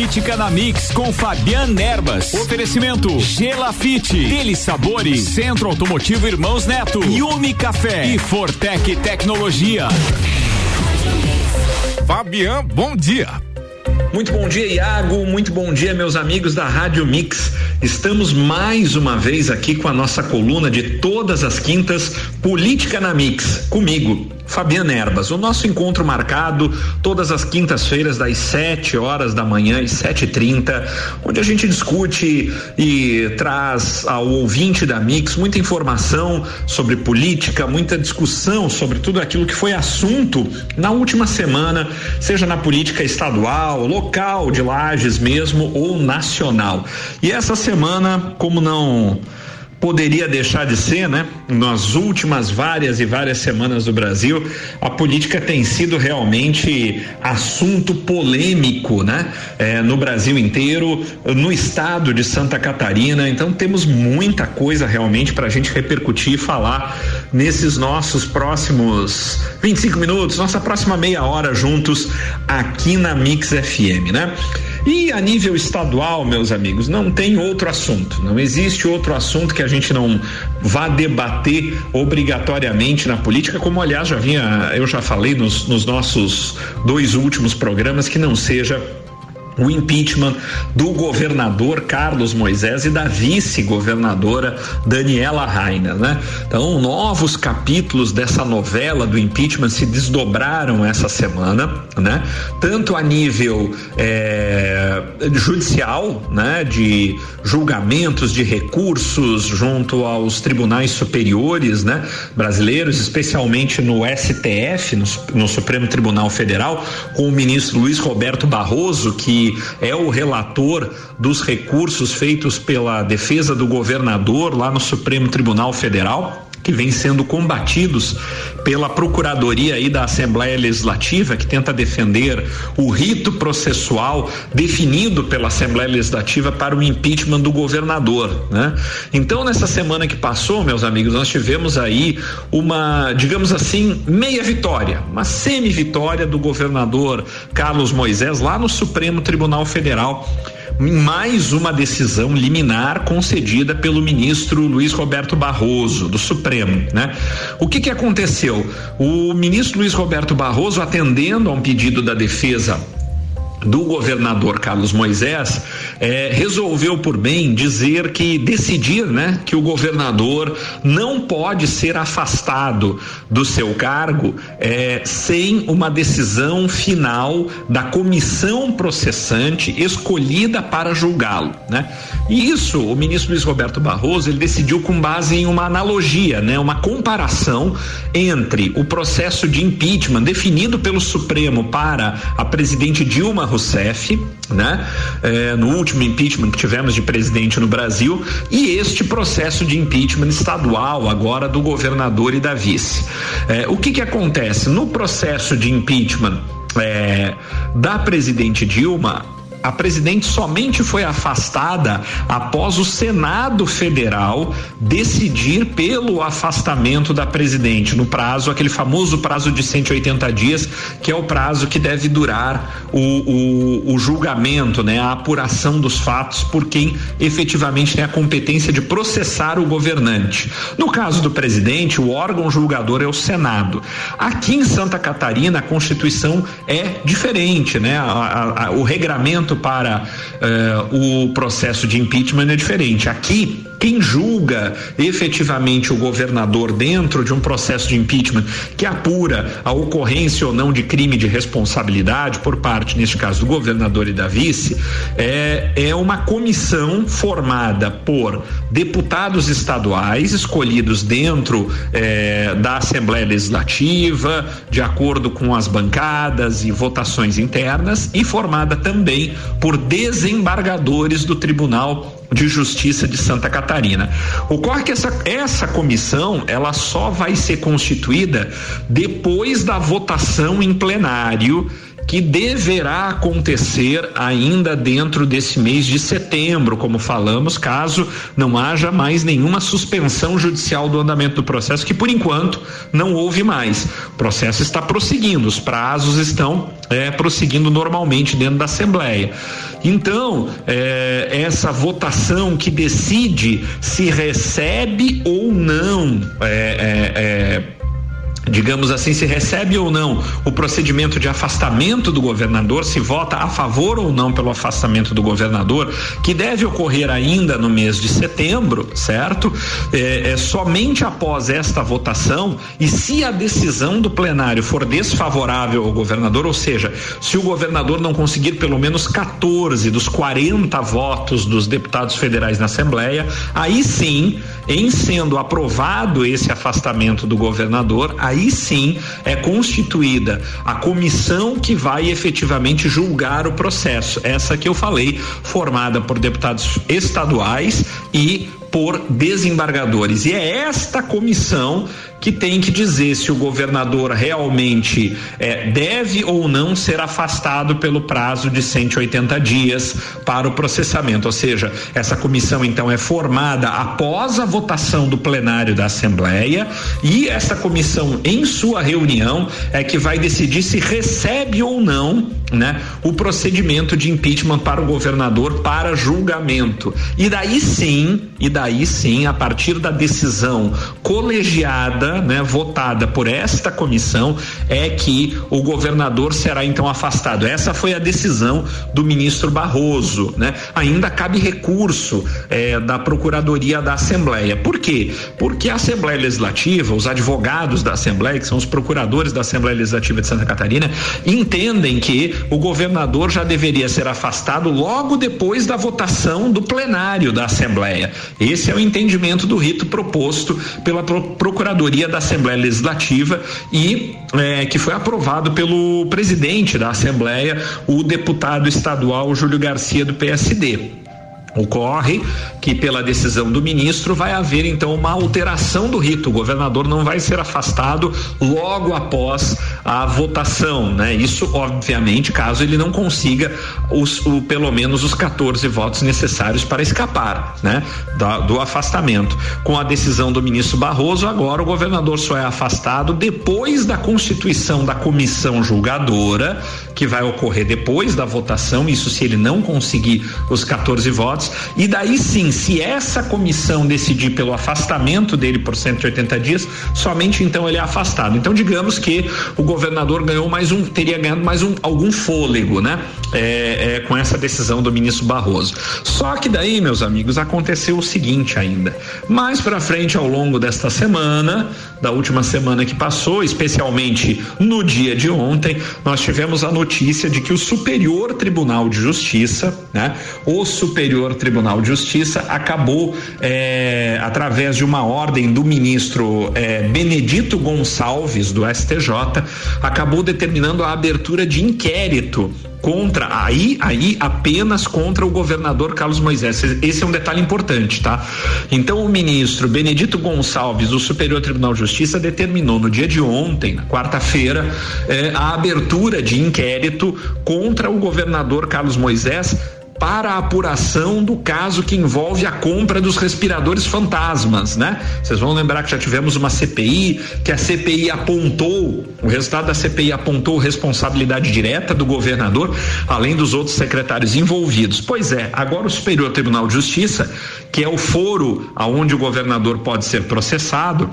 Política na Mix com Fabiano Erbas. Oferecimento Gelafite, Dele Sabores, Centro Automotivo Irmãos Neto, Yumi Café e Fortec Tecnologia. Fabian, bom dia. Muito bom dia, Iago. Muito bom dia, meus amigos da Rádio Mix. Estamos mais uma vez aqui com a nossa coluna de todas as quintas, Política na Mix, comigo, Fabiana Erbas. O nosso encontro marcado todas as quintas-feiras, das 7 horas da manhã e 7h30, onde a gente discute e traz ao ouvinte da Mix muita informação sobre política, muita discussão sobre tudo aquilo que foi assunto na última semana, seja na política estadual, local de Lages mesmo ou nacional. E essa semana, como não poderia deixar de ser, né? Nas últimas várias e várias semanas do Brasil, a política tem sido realmente assunto polêmico, né? É, no Brasil inteiro, no estado de Santa Catarina. Então temos muita coisa realmente para a gente repercutir e falar nesses nossos próximos 25 minutos, nossa próxima meia hora juntos aqui na Mix FM, né? E a nível estadual, meus amigos, não tem outro assunto. Não existe outro assunto que a gente não vá debater obrigatoriamente na política, como aliás já vinha, eu já falei nos, nos nossos dois últimos programas, que não seja o impeachment do governador Carlos Moisés e da vice-governadora Daniela Rainer, né? Então, novos capítulos dessa novela do impeachment se desdobraram essa semana, né? Tanto a nível é, judicial, né? De julgamentos, de recursos junto aos tribunais superiores, né? Brasileiros, especialmente no STF, no, no Supremo Tribunal Federal, com o ministro Luiz Roberto Barroso, que é o relator dos recursos feitos pela defesa do governador lá no Supremo Tribunal Federal que vem sendo combatidos pela Procuradoria aí da Assembleia Legislativa, que tenta defender o rito processual definido pela Assembleia Legislativa para o impeachment do governador, né? Então, nessa semana que passou, meus amigos, nós tivemos aí uma, digamos assim, meia vitória, uma semi-vitória do governador Carlos Moisés lá no Supremo Tribunal Federal mais uma decisão liminar concedida pelo ministro Luiz Roberto Barroso, do Supremo, né? O que que aconteceu? O ministro Luiz Roberto Barroso, atendendo a um pedido da defesa do governador Carlos Moisés é, resolveu por bem dizer que decidir, né, que o governador não pode ser afastado do seu cargo é, sem uma decisão final da comissão processante escolhida para julgá-lo, né? E isso o ministro Luiz Roberto Barroso ele decidiu com base em uma analogia, né, uma comparação entre o processo de impeachment definido pelo Supremo para a presidente Dilma Rousseff, né? É, no último impeachment que tivemos de presidente no Brasil e este processo de impeachment estadual agora do governador e da vice. É, o que que acontece no processo de impeachment é, da presidente Dilma? A presidente somente foi afastada após o Senado Federal decidir pelo afastamento da presidente no prazo, aquele famoso prazo de 180 dias, que é o prazo que deve durar o, o, o julgamento, né, a apuração dos fatos por quem efetivamente tem a competência de processar o governante. No caso do presidente, o órgão julgador é o Senado. Aqui em Santa Catarina, a Constituição é diferente, né? A, a, a, o regramento para uh, o processo de impeachment é diferente. Aqui, quem julga efetivamente o governador dentro de um processo de impeachment que apura a ocorrência ou não de crime de responsabilidade por parte, neste caso, do governador e da vice, é, é uma comissão formada por deputados estaduais escolhidos dentro é, da Assembleia Legislativa, de acordo com as bancadas e votações internas, e formada também por desembargadores do Tribunal de Justiça de Santa Catarina. Ocorre que essa, essa comissão ela só vai ser constituída depois da votação em plenário que deverá acontecer ainda dentro desse mês de setembro, como falamos, caso não haja mais nenhuma suspensão judicial do andamento do processo, que por enquanto não houve mais. O processo está prosseguindo, os prazos estão é, prosseguindo normalmente dentro da Assembleia. Então, é, essa votação que decide se recebe ou não é, é, é digamos assim, se recebe ou não o procedimento de afastamento do governador, se vota a favor ou não pelo afastamento do governador, que deve ocorrer ainda no mês de setembro, certo? É, é, somente após esta votação e se a decisão do plenário for desfavorável ao governador, ou seja, se o governador não conseguir pelo menos 14 dos 40 votos dos deputados federais na Assembleia, aí sim, em sendo aprovado esse afastamento do governador, aí sim é constituída a comissão que vai efetivamente julgar o processo. Essa que eu falei, formada por deputados estaduais e por desembargadores. E é esta comissão que tem que dizer se o governador realmente é, deve ou não ser afastado pelo prazo de 180 dias para o processamento. Ou seja, essa comissão então é formada após a votação do plenário da Assembleia e essa comissão, em sua reunião, é que vai decidir se recebe ou não né, o procedimento de impeachment para o governador para julgamento. E daí sim, e daí sim, a partir da decisão colegiada né, votada por esta comissão, é que o governador será então afastado. Essa foi a decisão do ministro Barroso, né? Ainda cabe recurso eh, da Procuradoria da Assembleia. Por quê? Porque a Assembleia Legislativa, os advogados da Assembleia, que são os procuradores da Assembleia Legislativa de Santa Catarina, entendem que o governador já deveria ser afastado logo depois da votação do plenário da Assembleia. Esse é o entendimento do rito proposto pela Procuradoria da Assembleia Legislativa e é, que foi aprovado pelo presidente da Assembleia, o deputado estadual Júlio Garcia do PSD. Ocorre que, pela decisão do ministro, vai haver então uma alteração do rito. O governador não vai ser afastado logo após a votação, né? Isso, obviamente, caso ele não consiga os, o, pelo menos os 14 votos necessários para escapar, né? Da, do afastamento. Com a decisão do ministro Barroso, agora o governador só é afastado depois da constituição da comissão julgadora, que vai ocorrer depois da votação, isso se ele não conseguir os 14 votos. E daí sim, se essa comissão decidir pelo afastamento dele por 180 dias, somente então ele é afastado. Então, digamos que o governador ganhou mais um, teria ganhado mais um algum fôlego, né? É, é, com essa decisão do ministro Barroso. Só que daí, meus amigos, aconteceu o seguinte ainda. Mais para frente, ao longo desta semana, da última semana que passou, especialmente no dia de ontem, nós tivemos a notícia de que o Superior Tribunal de Justiça, né? O Superior Tribunal de Justiça acabou, é, através de uma ordem do ministro é, Benedito Gonçalves, do STJ, acabou determinando a abertura de inquérito contra aí aí apenas contra o governador Carlos Moisés. Esse é um detalhe importante, tá? Então o ministro Benedito Gonçalves do Superior Tribunal de Justiça determinou no dia de ontem, na quarta-feira, eh, a abertura de inquérito contra o governador Carlos Moisés para a apuração do caso que envolve a compra dos respiradores fantasmas, né? Vocês vão lembrar que já tivemos uma CPI, que a CPI apontou, o resultado da CPI apontou responsabilidade direta do governador, além dos outros secretários envolvidos. Pois é, agora o Superior Tribunal de Justiça, que é o foro aonde o governador pode ser processado,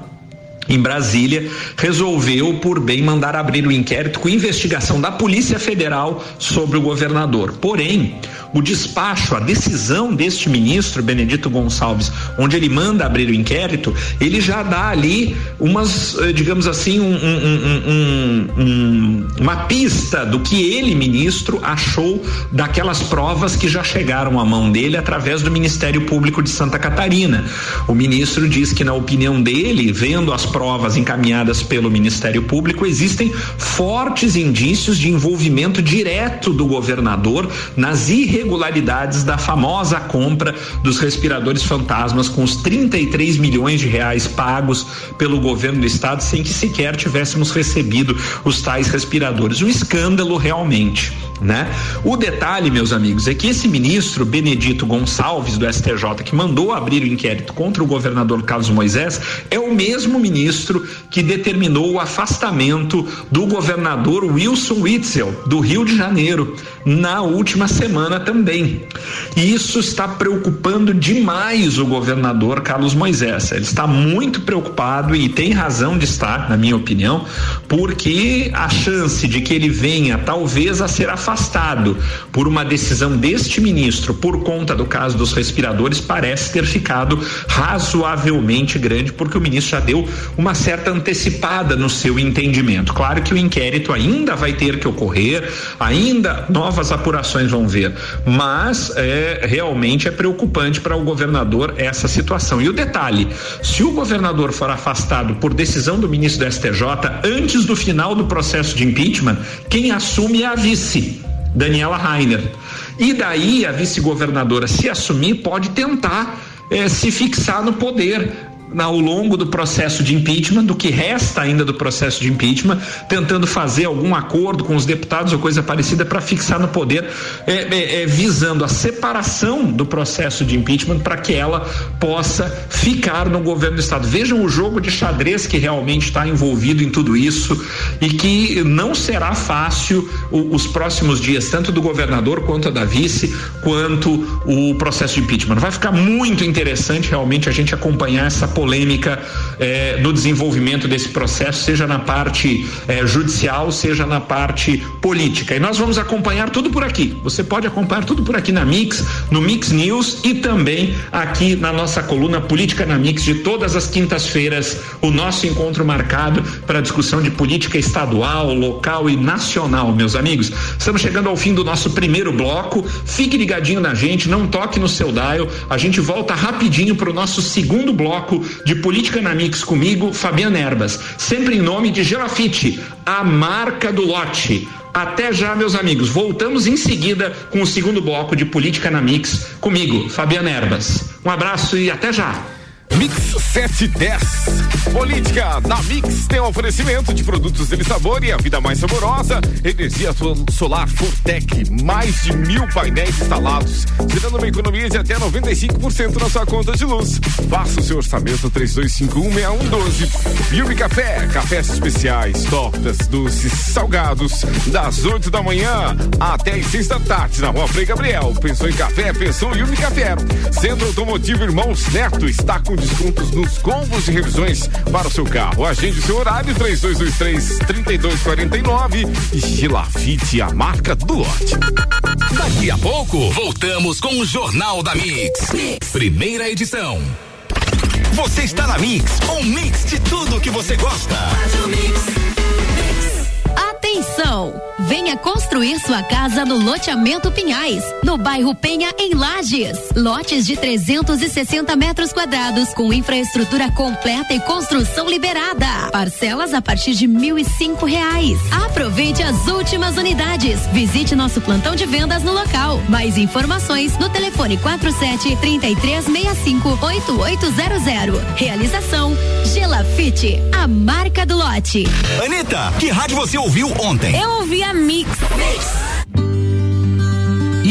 em Brasília, resolveu por bem mandar abrir o um inquérito com investigação da Polícia Federal sobre o governador. Porém, o despacho, a decisão deste ministro Benedito Gonçalves, onde ele manda abrir o inquérito, ele já dá ali umas, eh, digamos assim, um, um, um, uma pista do que ele, ministro, achou daquelas provas que já chegaram à mão dele através do Ministério Público de Santa Catarina. O ministro diz que, na opinião dele, vendo as provas encaminhadas pelo Ministério Público, existem fortes indícios de envolvimento direto do governador nas irregularidades da famosa compra dos respiradores fantasmas com os 33 milhões de reais pagos pelo governo do estado sem que sequer tivéssemos recebido os tais respiradores. Um escândalo realmente né? O detalhe, meus amigos, é que esse ministro Benedito Gonçalves do STJ que mandou abrir o inquérito contra o governador Carlos Moisés é o mesmo ministro que determinou o afastamento do governador Wilson Witzel do Rio de Janeiro na última semana também. E isso está preocupando demais o governador Carlos Moisés. Ele está muito preocupado e tem razão de estar, na minha opinião, porque a chance de que ele venha talvez a ser afastado afastado por uma decisão deste ministro por conta do caso dos respiradores parece ter ficado razoavelmente grande, porque o ministro já deu uma certa antecipada no seu entendimento. Claro que o inquérito ainda vai ter que ocorrer, ainda novas apurações vão ver, mas é, realmente é preocupante para o governador essa situação. E o detalhe: se o governador for afastado por decisão do ministro do STJ antes do final do processo de impeachment, quem assume é a vice. Daniela Rainer. E daí a vice-governadora, se assumir, pode tentar eh, se fixar no poder ao longo do processo de impeachment, do que resta ainda do processo de impeachment, tentando fazer algum acordo com os deputados ou coisa parecida para fixar no poder, é, é, é, visando a separação do processo de impeachment para que ela possa ficar no governo do estado. Vejam o jogo de xadrez que realmente está envolvido em tudo isso e que não será fácil o, os próximos dias, tanto do governador quanto da vice, quanto o processo de impeachment. Vai ficar muito interessante realmente a gente acompanhar essa polêmica eh, no desenvolvimento desse processo, seja na parte eh, judicial, seja na parte política. E nós vamos acompanhar tudo por aqui. Você pode acompanhar tudo por aqui na Mix, no Mix News e também aqui na nossa coluna Política na Mix de todas as quintas-feiras, o nosso encontro marcado para discussão de política estadual, local e nacional, meus amigos. Estamos chegando ao fim do nosso primeiro bloco. Fique ligadinho na gente, não toque no seu dial. A gente volta rapidinho para o nosso segundo bloco de Política na Mix comigo, Fabiana Erbas. Sempre em nome de Gelafite, a marca do lote. Até já, meus amigos. Voltamos em seguida com o segundo bloco de Política na Mix comigo, Fabiana Erbas. Um abraço e até já. Mix 710. Política na Mix tem um oferecimento de produtos de sabor e a vida mais saborosa. Energia solar Fortec, mais de mil painéis instalados, gerando uma economia de até 95% na sua conta de luz. Faça o seu orçamento 32516112. Yumi Café, cafés especiais, tortas, doces, salgados, das 8 da manhã até as 6 da tarde na Rua Frei Gabriel. Pensou em café? Pensou Yumi Café. Centro Automotivo Irmãos Neto está com descontos nos combos de revisões para o seu carro. Agende seu horário 3223 3249 e Gilafite, a marca do lote. Daqui a pouco, voltamos com o Jornal da mix. mix. Primeira edição. Você está na Mix, um mix de tudo que você gosta. Atenção! Venha construir sua casa no loteamento Pinhais, no bairro Penha, em Lages. Lotes de 360 metros quadrados, com infraestrutura completa e construção liberada. Parcelas a partir de mil e cinco reais. Aproveite as últimas unidades. Visite nosso plantão de vendas no local. Mais informações no telefone 47 3365 8800. Realização Gelafite, a marca do lote. Anitta, que rádio você ouviu ontem? Eu ouvi a Mix.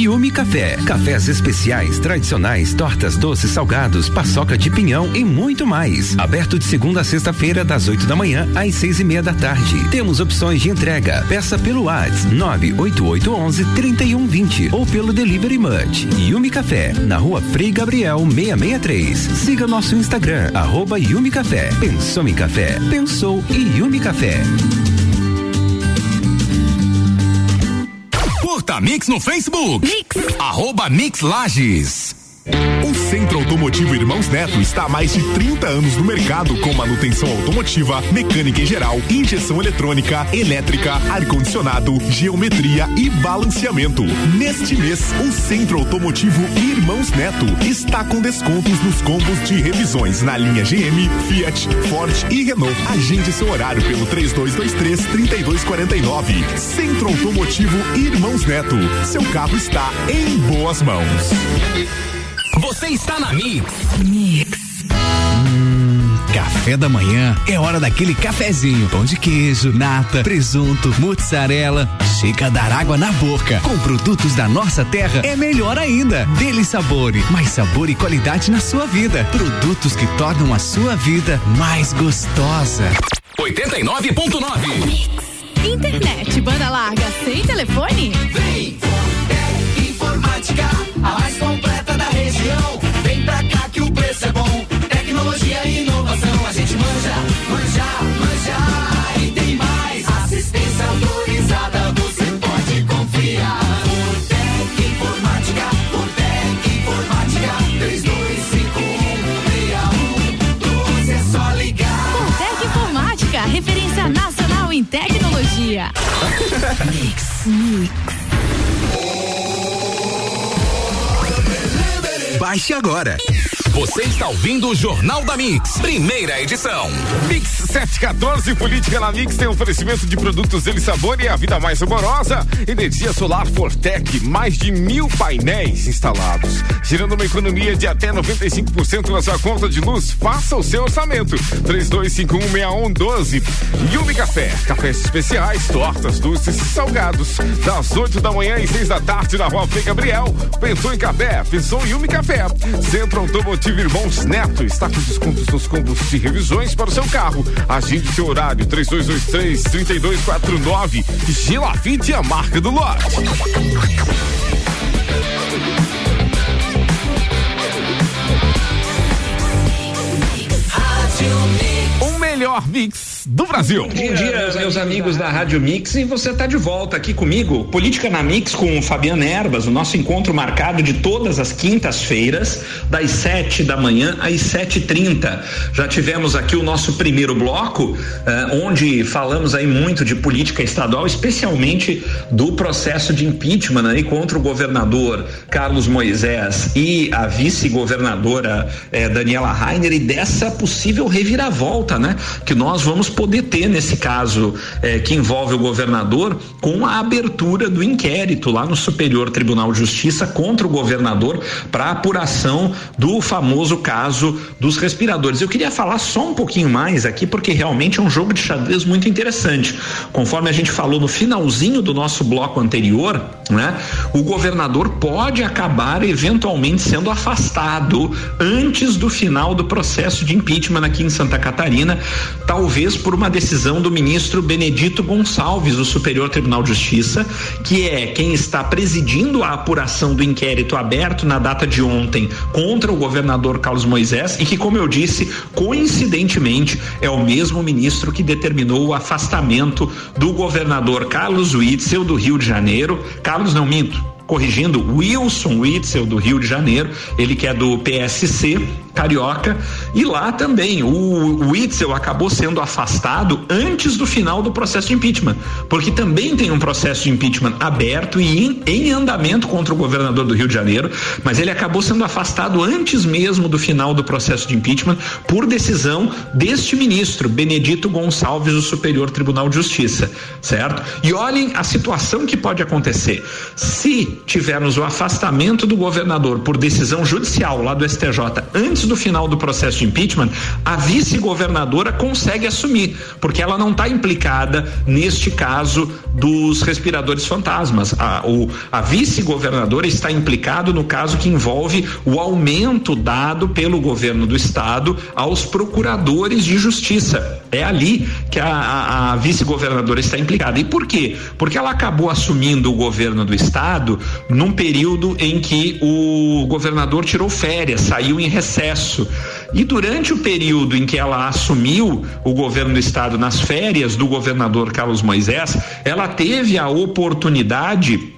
Yumi Café. Cafés especiais, tradicionais, tortas doces, salgados, paçoca de pinhão e muito mais. Aberto de segunda a sexta-feira, das 8 da manhã às seis e meia da tarde. Temos opções de entrega. Peça pelo WhatsApp 98811 3120 ou pelo Delivery Munch. Yumi Café, na rua Frei Gabriel 663. Siga nosso Instagram, arroba Yumi Café. Pensou em café? Pensou em Yumi Café. Curta Mix no Facebook. Mix. Arroba Mix Lages. O Centro Automotivo Irmãos Neto está há mais de 30 anos no mercado com manutenção automotiva, mecânica em geral, injeção eletrônica, elétrica, ar-condicionado, geometria e balanceamento. Neste mês, o Centro Automotivo Irmãos Neto está com descontos nos combos de revisões na linha GM, Fiat, Ford e Renault. Agende seu horário pelo 3223 3249. Centro Automotivo Irmãos Neto. Seu carro está em boas mãos. Você está na Mix. Mix. Hum, café da manhã é hora daquele cafezinho. Pão de queijo, nata, presunto, mozzarella. Chega a dar água na boca. Com produtos da nossa terra é melhor ainda. Dele Sabore, mais sabor e qualidade na sua vida. Produtos que tornam a sua vida mais gostosa. 89.9 Internet, banda larga, sem telefone? Vem, Informática, Mix. Mix. Baixe agora. Você está ouvindo o Jornal da Mix, primeira edição. Mix 714, Política na Mix tem oferecimento de produtos dele sabor e a vida mais saborosa. Energia solar Fortec, mais de mil painéis instalados, gerando uma economia de até 95% na sua conta de luz. Faça o seu orçamento. 32516112. Yumi Café, cafés especiais, tortas, doces e salgados. Das 8 da manhã e 6 da tarde na rua Frei Gabriel. Pensou em café? Pensou em Yumi Café. Centro Automotivo Irmãos Neto está com descontos nos combos de revisões para o seu carro. Agende seu horário 3223 3249. Gelafite a marca do lote. O melhor mix do Brasil. Bom dia, meus amigos da Rádio Mix, e você está de volta aqui comigo. Política na Mix com o Fabiano Erbas, o nosso encontro marcado de todas as quintas-feiras, das 7 da manhã às 7h30. Já tivemos aqui o nosso primeiro bloco, eh, onde falamos aí muito de política estadual, especialmente do processo de impeachment aí contra o governador Carlos Moisés e a vice-governadora eh, Daniela Rainer e dessa possível reviravolta, né? Que nós vamos poder ter nesse caso eh, que envolve o governador com a abertura do inquérito lá no Superior Tribunal de Justiça contra o governador para apuração do famoso caso dos respiradores. Eu queria falar só um pouquinho mais aqui porque realmente é um jogo de xadrez muito interessante. Conforme a gente falou no finalzinho do nosso bloco anterior, né? O governador pode acabar eventualmente sendo afastado antes do final do processo de impeachment aqui em Santa Catarina, talvez por uma decisão do ministro Benedito Gonçalves do Superior Tribunal de Justiça, que é quem está presidindo a apuração do inquérito aberto na data de ontem contra o governador Carlos Moisés e que, como eu disse, coincidentemente é o mesmo ministro que determinou o afastamento do governador Carlos Witzel do Rio de Janeiro. Carlos não minto, corrigindo, Wilson Witzel do Rio de Janeiro, ele que é do PSC carioca, e lá também o Witzel acabou sendo afastado antes do final do processo de impeachment, porque também tem um processo de impeachment aberto e em, em andamento contra o governador do Rio de Janeiro, mas ele acabou sendo afastado antes mesmo do final do processo de impeachment por decisão deste ministro, Benedito Gonçalves, do Superior Tribunal de Justiça, certo? E olhem a situação que pode acontecer. Se tivermos o afastamento do governador por decisão judicial lá do STJ antes do final do processo de impeachment, a vice-governadora consegue assumir, porque ela não está implicada neste caso dos respiradores fantasmas. A, a vice-governadora está implicado no caso que envolve o aumento dado pelo governo do estado aos procuradores de justiça. É ali que a, a, a vice-governadora está implicada. E por quê? Porque ela acabou assumindo o governo do estado num período em que o governador tirou férias, saiu em recesso. E durante o período em que ela assumiu o governo do estado nas férias do governador Carlos Moisés, ela teve a oportunidade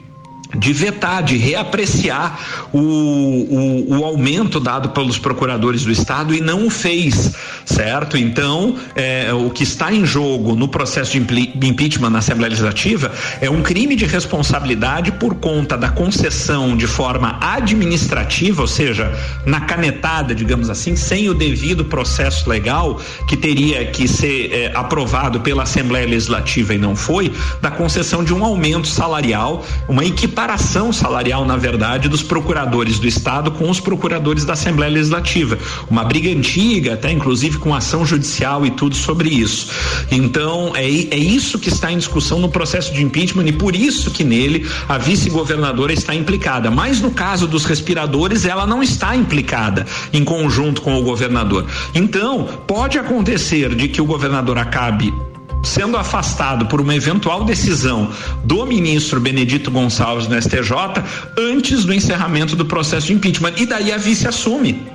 de vetar, de reapreciar o, o, o, aumento dado pelos procuradores do Estado e não o fez, certo? Então, é, o que está em jogo no processo de impeachment na Assembleia Legislativa é um crime de responsabilidade por conta da concessão de forma administrativa, ou seja, na canetada, digamos assim, sem o devido processo legal que teria que ser é, aprovado pela Assembleia Legislativa e não foi, da concessão de um aumento salarial, uma equipe equiparação salarial, na verdade, dos procuradores do Estado com os procuradores da Assembleia Legislativa. Uma briga antiga, até inclusive com ação judicial e tudo sobre isso. Então, é, é isso que está em discussão no processo de impeachment e por isso que nele a vice-governadora está implicada. Mas no caso dos respiradores, ela não está implicada em conjunto com o governador. Então, pode acontecer de que o governador acabe sendo afastado por uma eventual decisão do ministro Benedito Gonçalves no STJ antes do encerramento do processo de impeachment. E daí a vice assume.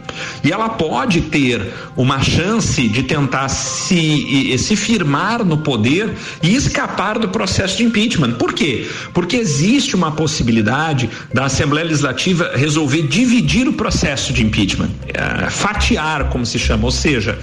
E ela pode ter uma chance de tentar se, se firmar no poder e escapar do processo de impeachment. Por quê? Porque existe uma possibilidade da Assembleia Legislativa resolver dividir o processo de impeachment, é, fatiar, como se chama, ou seja,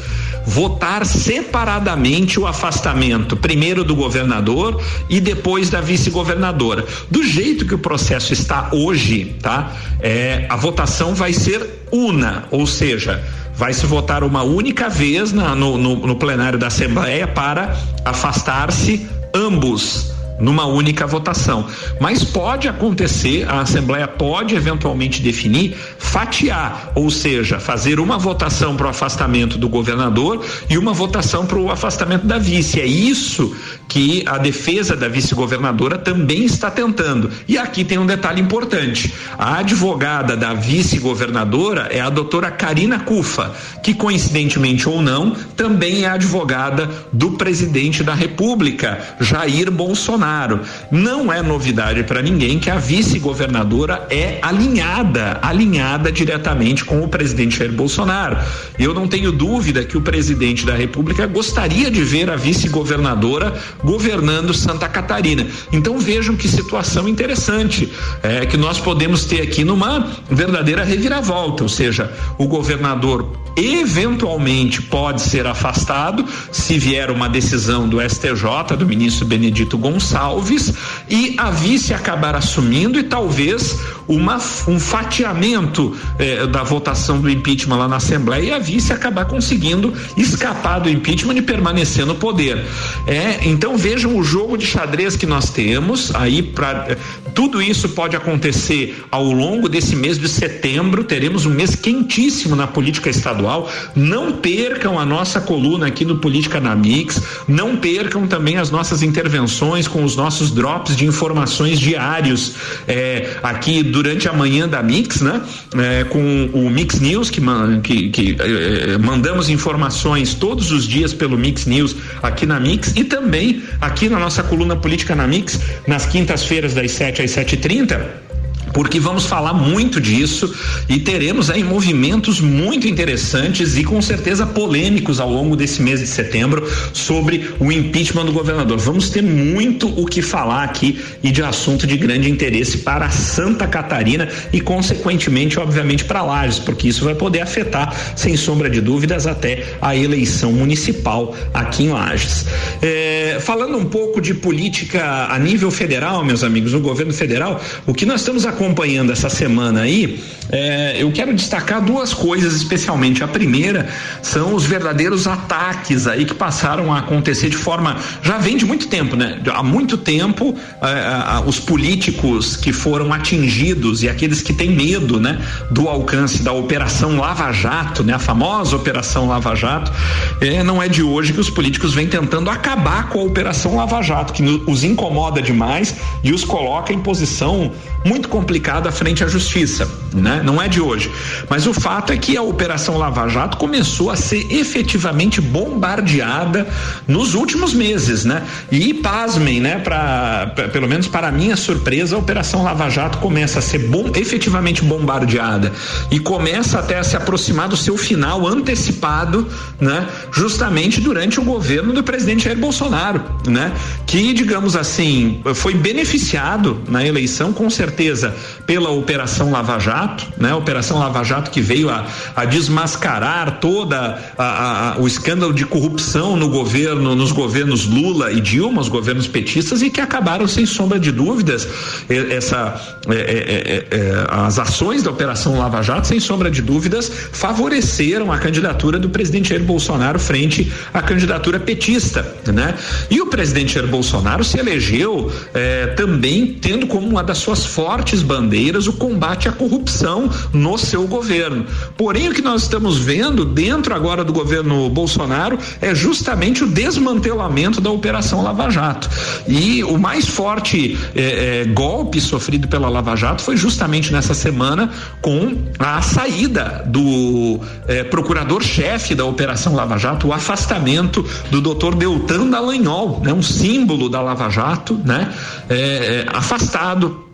votar separadamente o afastamento, primeiro do governador e depois da vice-governadora. Do jeito que o processo está hoje, tá? É, a votação vai ser una, ou seja, vai se votar uma única vez na, no, no, no plenário da Assembleia para afastar-se ambos numa única votação. Mas pode acontecer, a Assembleia pode eventualmente definir fatiar, ou seja, fazer uma votação para o afastamento do governador e uma votação para o afastamento da vice. É isso que a defesa da vice-governadora também está tentando. E aqui tem um detalhe importante: a advogada da vice-governadora é a doutora Karina Cufa, que coincidentemente ou não, também é advogada do presidente da República, Jair Bolsonaro. Não é novidade para ninguém que a vice-governadora é alinhada, alinhada diretamente com o presidente Jair Bolsonaro. Eu não tenho dúvida que o presidente da República gostaria de ver a vice-governadora governando Santa Catarina. Então vejam que situação interessante é, que nós podemos ter aqui numa verdadeira reviravolta, ou seja, o governador eventualmente pode ser afastado se vier uma decisão do STJ, do ministro Benedito Gonçalves, e a vice acabar assumindo e talvez uma, um fatiamento eh, da votação do impeachment lá na Assembleia e a vice acabar conseguindo escapar do impeachment e permanecer no poder. É, então vejam o jogo de xadrez que nós temos aí para eh, tudo isso pode acontecer ao longo desse mês de setembro, teremos um mês quentíssimo na política estadual. Não percam a nossa coluna aqui no Política na Mix, não percam também as nossas intervenções com os nossos drops de informações diários é, aqui durante a manhã da Mix, né? É, com o Mix News, que, que, que é, mandamos informações todos os dias pelo Mix News aqui na Mix e também aqui na nossa coluna Política na Mix, nas quintas-feiras das 7 às 7h30 porque vamos falar muito disso e teremos aí movimentos muito interessantes e com certeza polêmicos ao longo desse mês de setembro sobre o impeachment do governador. Vamos ter muito o que falar aqui e de assunto de grande interesse para Santa Catarina e consequentemente, obviamente, para Lages, porque isso vai poder afetar, sem sombra de dúvidas, até a eleição municipal aqui em Lages. É, falando um pouco de política a nível federal, meus amigos, no governo federal, o que nós estamos acompanhando essa semana aí, é, eu quero destacar duas coisas especialmente. A primeira são os verdadeiros ataques aí que passaram a acontecer de forma. Já vem de muito tempo, né? Há muito tempo, é, os políticos que foram atingidos e aqueles que têm medo, né? Do alcance da Operação Lava Jato, né? A famosa Operação Lava Jato, é, não é de hoje que os políticos vêm tentando acabar com a Operação Lava Jato, que os incomoda demais e os coloca em posição muito complicada complicada frente à justiça, né? Não é de hoje. Mas o fato é que a Operação Lava Jato começou a ser efetivamente bombardeada nos últimos meses, né? E pasmem, né? Para pelo menos para minha surpresa, a Operação Lava Jato começa a ser bom, efetivamente bombardeada e começa até a se aproximar do seu final antecipado, né? Justamente durante o governo do presidente Jair Bolsonaro, né? Que digamos assim foi beneficiado na eleição com certeza pela Operação Lava Jato, né? Operação Lava Jato que veio a, a desmascarar toda a, a, o escândalo de corrupção no governo, nos governos Lula e Dilma, os governos petistas e que acabaram sem sombra de dúvidas essa é, é, é, é, as ações da Operação Lava Jato sem sombra de dúvidas favoreceram a candidatura do presidente Jair Bolsonaro frente à candidatura petista, né? E o presidente Jair Bolsonaro se elegeu é, também tendo como uma das suas fortes bandeiras o combate à corrupção no seu governo. Porém, o que nós estamos vendo dentro agora do governo Bolsonaro é justamente o desmantelamento da Operação Lava Jato. E o mais forte é, é, golpe sofrido pela Lava Jato foi justamente nessa semana com a saída do é, procurador-chefe da Operação Lava Jato, o afastamento do doutor Deltan Dallagnol, né, um símbolo da Lava Jato, né, afastado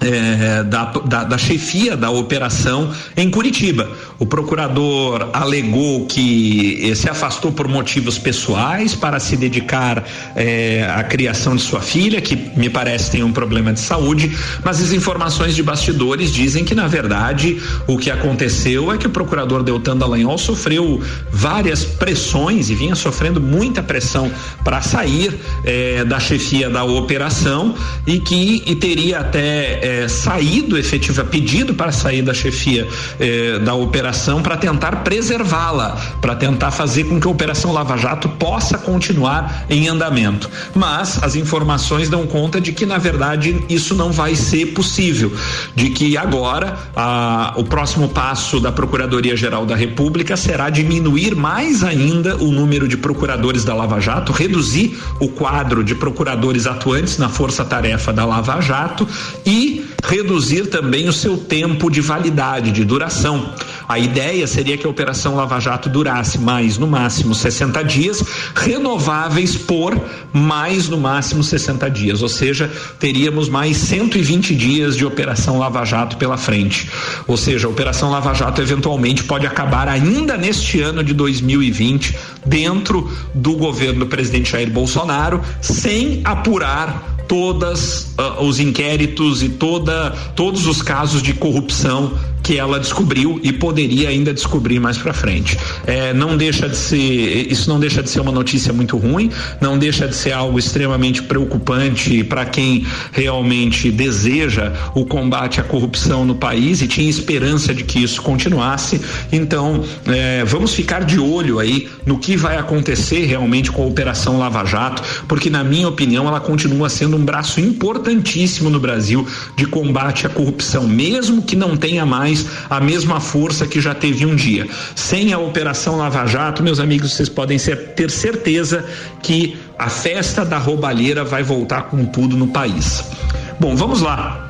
é, da, da, da, chefia da operação em Curitiba. O procurador alegou que se afastou por motivos pessoais para se dedicar é, à criação de sua filha, que me parece tem um problema de saúde, mas as informações de bastidores dizem que, na verdade, o que aconteceu é que o procurador Deltan Dallagnol sofreu várias pressões e vinha sofrendo muita pressão para sair é, da chefia da operação e que e teria até é, saído efetiva, pedido para sair da chefia é, da operação para tentar preservá-la, para tentar fazer com que a Operação Lava Jato possa continuar em andamento. Mas as informações dão conta de que, na verdade, isso não vai ser possível, de que agora a, o próximo passo da Procuradoria-Geral da República será diminuir mais ainda o número de procuradores da Lava Jato, reduzir o quadro de procuradores atuantes na força-tarefa da Lava Jato e reduzir também o seu tempo de validade, de duração. A ideia seria que a Operação Lava Jato durasse mais no máximo 60 dias, renováveis por mais no máximo 60 dias, ou seja, teríamos mais 120 dias de Operação Lava Jato pela frente. Ou seja, a Operação Lava Jato eventualmente pode acabar ainda neste ano de 2020 dentro do governo do presidente Jair Bolsonaro, sem apurar todas uh, os inquéritos e toda todos os casos de corrupção que ela descobriu e poderia ainda descobrir mais para frente. É, não deixa de ser, isso não deixa de ser uma notícia muito ruim, não deixa de ser algo extremamente preocupante para quem realmente deseja o combate à corrupção no país e tinha esperança de que isso continuasse. Então, é, vamos ficar de olho aí no que vai acontecer realmente com a Operação Lava Jato, porque na minha opinião ela continua sendo um braço importantíssimo no Brasil de combate à corrupção, mesmo que não tenha mais a mesma força que já teve um dia. Sem a Operação Lava Jato, meus amigos, vocês podem ser, ter certeza que a festa da roubalheira vai voltar com tudo no país. Bom, vamos lá.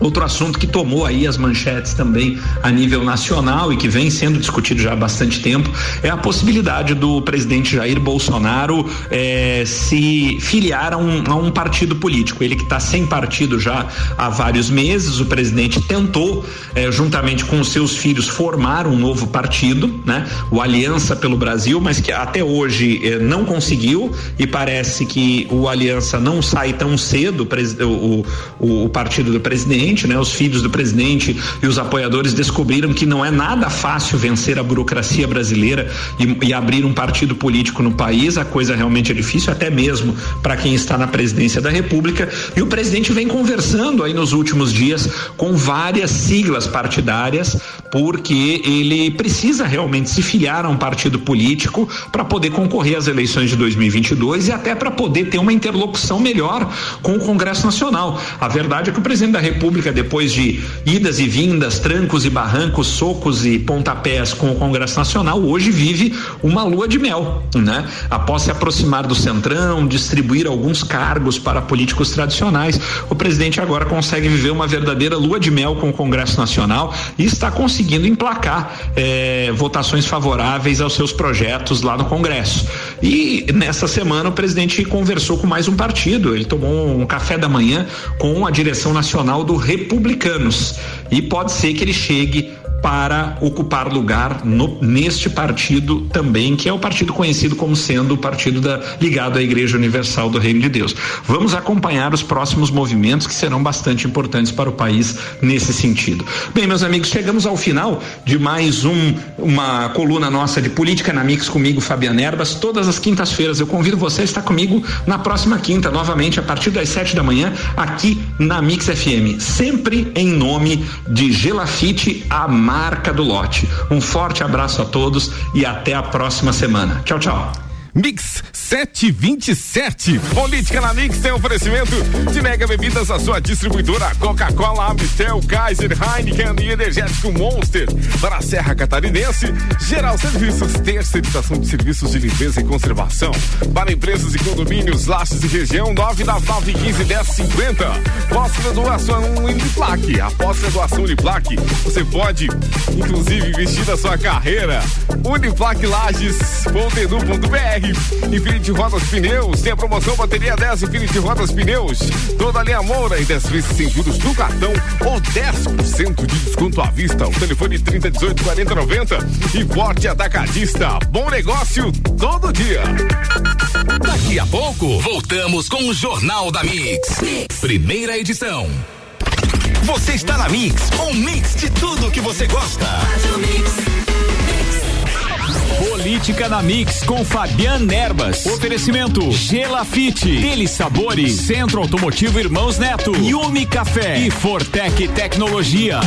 Outro assunto que tomou aí as manchetes também a nível nacional e que vem sendo discutido já há bastante tempo é a possibilidade do presidente Jair Bolsonaro eh, se filiar a um, a um, partido político. Ele que está sem partido já há vários meses, o presidente tentou, eh, juntamente com os seus filhos, formar um novo partido, né? O Aliança pelo Brasil, mas que até hoje eh, não conseguiu e parece que o Aliança não sai tão cedo, o, o, o partido do presidente presidente, né? Os filhos do presidente e os apoiadores descobriram que não é nada fácil vencer a burocracia brasileira e, e abrir um partido político no país. A coisa realmente é difícil, até mesmo para quem está na presidência da República. E o presidente vem conversando aí nos últimos dias com várias siglas partidárias, porque ele precisa realmente se filiar a um partido político para poder concorrer às eleições de 2022 e até para poder ter uma interlocução melhor com o Congresso Nacional. A verdade é que o presidente da República República, depois de idas e vindas, trancos e barrancos, socos e pontapés com o Congresso Nacional, hoje vive uma lua de mel, né? Após se aproximar do Centrão, distribuir alguns cargos para políticos tradicionais, o presidente agora consegue viver uma verdadeira lua de mel com o Congresso Nacional e está conseguindo emplacar eh, votações favoráveis aos seus projetos lá no Congresso. E nessa semana o presidente conversou com mais um partido, ele tomou um café da manhã com a direção nacional do Republicanos. E pode ser que ele chegue para ocupar lugar no, neste partido também, que é o partido conhecido como sendo o partido da, ligado à Igreja Universal do Reino de Deus. Vamos acompanhar os próximos movimentos que serão bastante importantes para o país nesse sentido. Bem, meus amigos, chegamos ao final de mais um, uma coluna nossa de política na Mix comigo, Fabiana Erbas, todas as quintas-feiras. Eu convido você a estar comigo na próxima quinta, novamente, a partir das sete da manhã, aqui na Mix FM. Sempre em nome de Gelafite, a marca do lote. Um forte abraço a todos e até a próxima semana. Tchau, tchau. Mix 727. Política na Mix tem oferecimento de Mega Bebidas, a sua distribuidora Coca-Cola, Amistel, Kaiser, Heineken e Energético Monster. Para a Serra Catarinense, Geral Serviços, terceirização de serviços de limpeza e conservação. Para empresas e condomínios, laços e região, 999 1050. Pós-graduação Uniplaque. Após graduação Uniplaque, você pode, inclusive, investir na sua carreira. Uniplaquelages.edu.br Infinity Rodas Pneus, tem a promoção bateria 10 Infinity Rodas Pneus. Toda a linha Moura e 10 vezes sem juros no cartão ou 10% de desconto à vista. O telefone 30 18 40 90 e Forte Atacadista. Bom negócio todo dia. Daqui a pouco, voltamos com o Jornal da mix. Primeira edição. Você está na Mix, um mix de tudo que você gosta. Política na Mix com Fabian Erbas. Oferecimento Gelafite, Dele Sabores, Centro Automotivo Irmãos Neto, Yumi Café e Fortec Tecnologia.